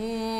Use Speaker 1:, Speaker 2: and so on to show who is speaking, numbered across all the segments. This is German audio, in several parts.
Speaker 1: Mm.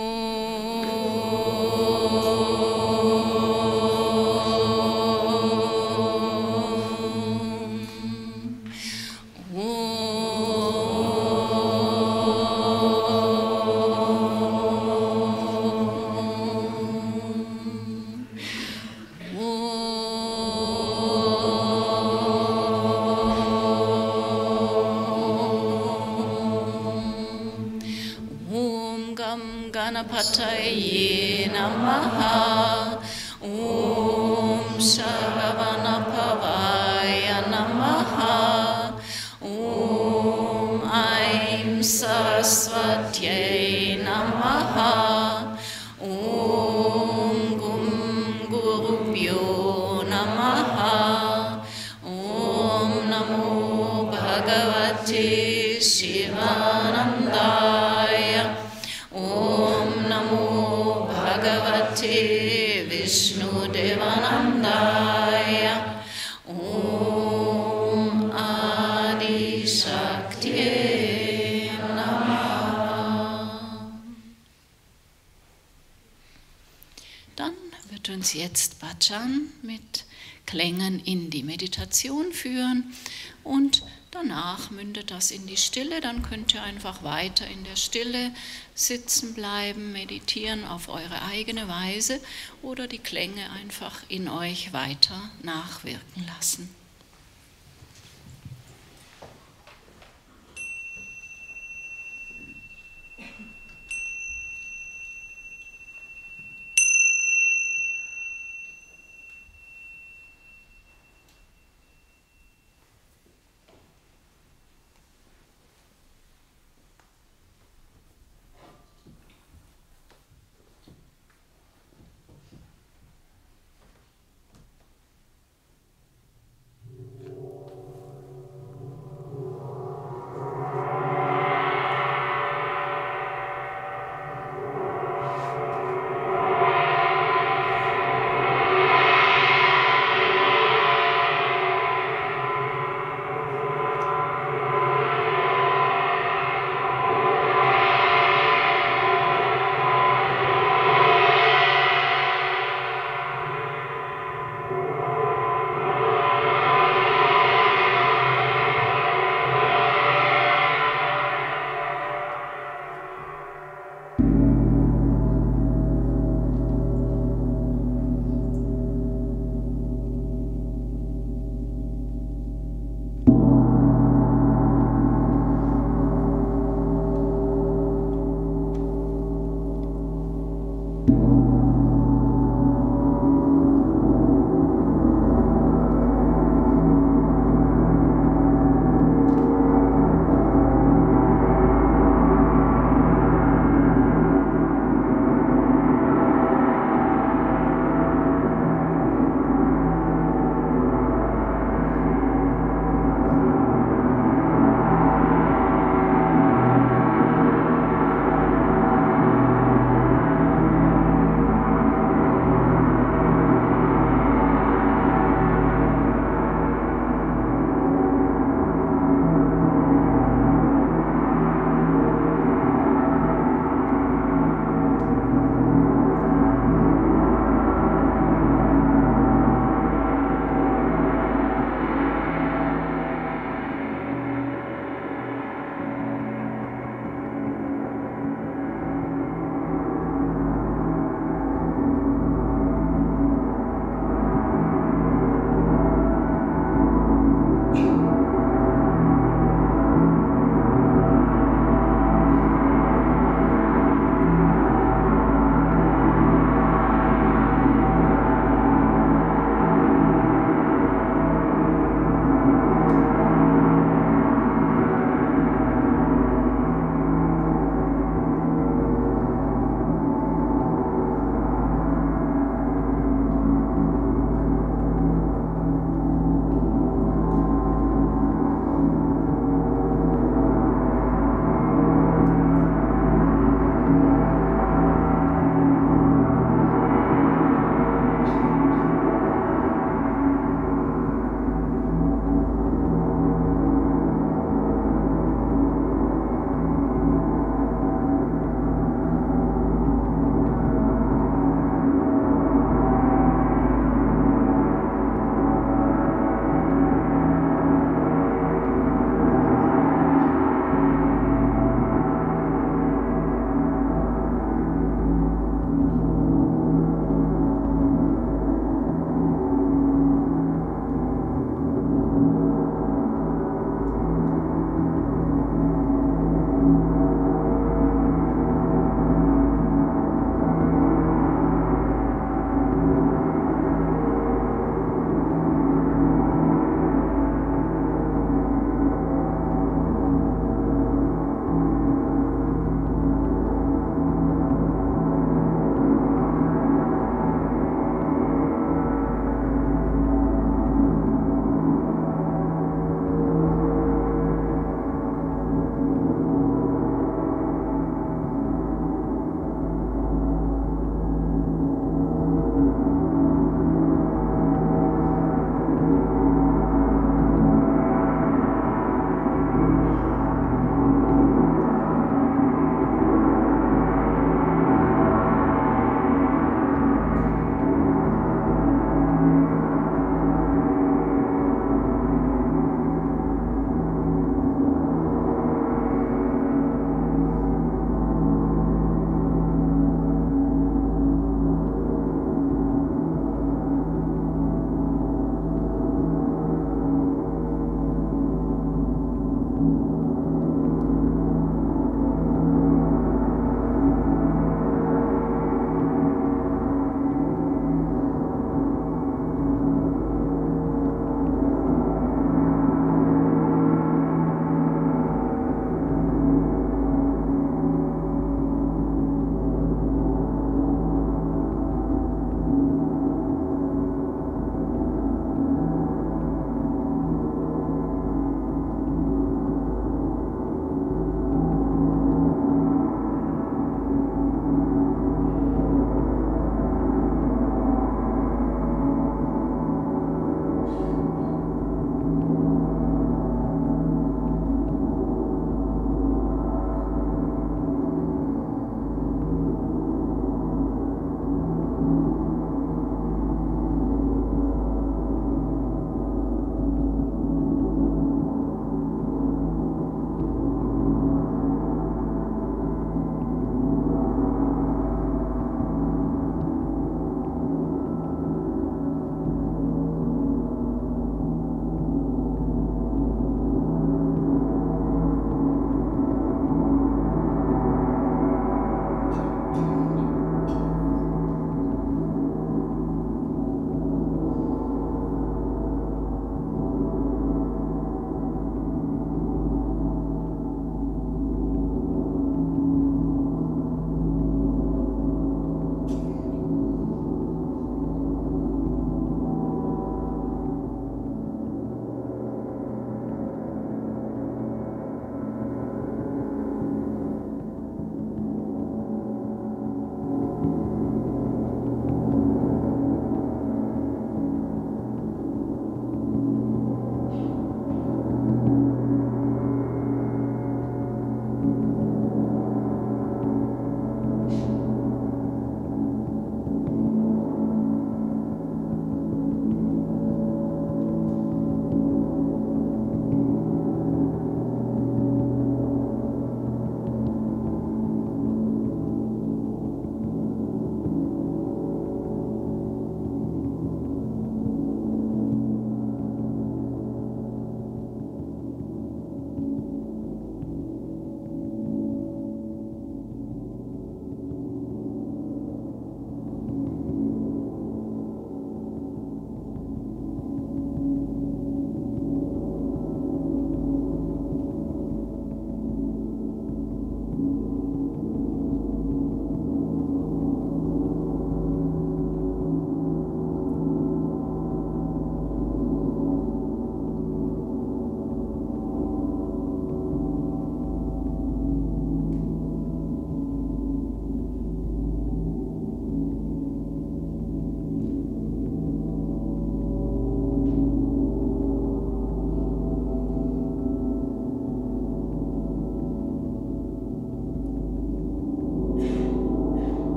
Speaker 1: yay. Uns jetzt Bhajan mit Klängen in die Meditation führen und danach mündet das in die Stille. Dann könnt ihr einfach weiter in der Stille sitzen bleiben, meditieren auf eure eigene Weise oder die Klänge einfach in euch weiter nachwirken lassen.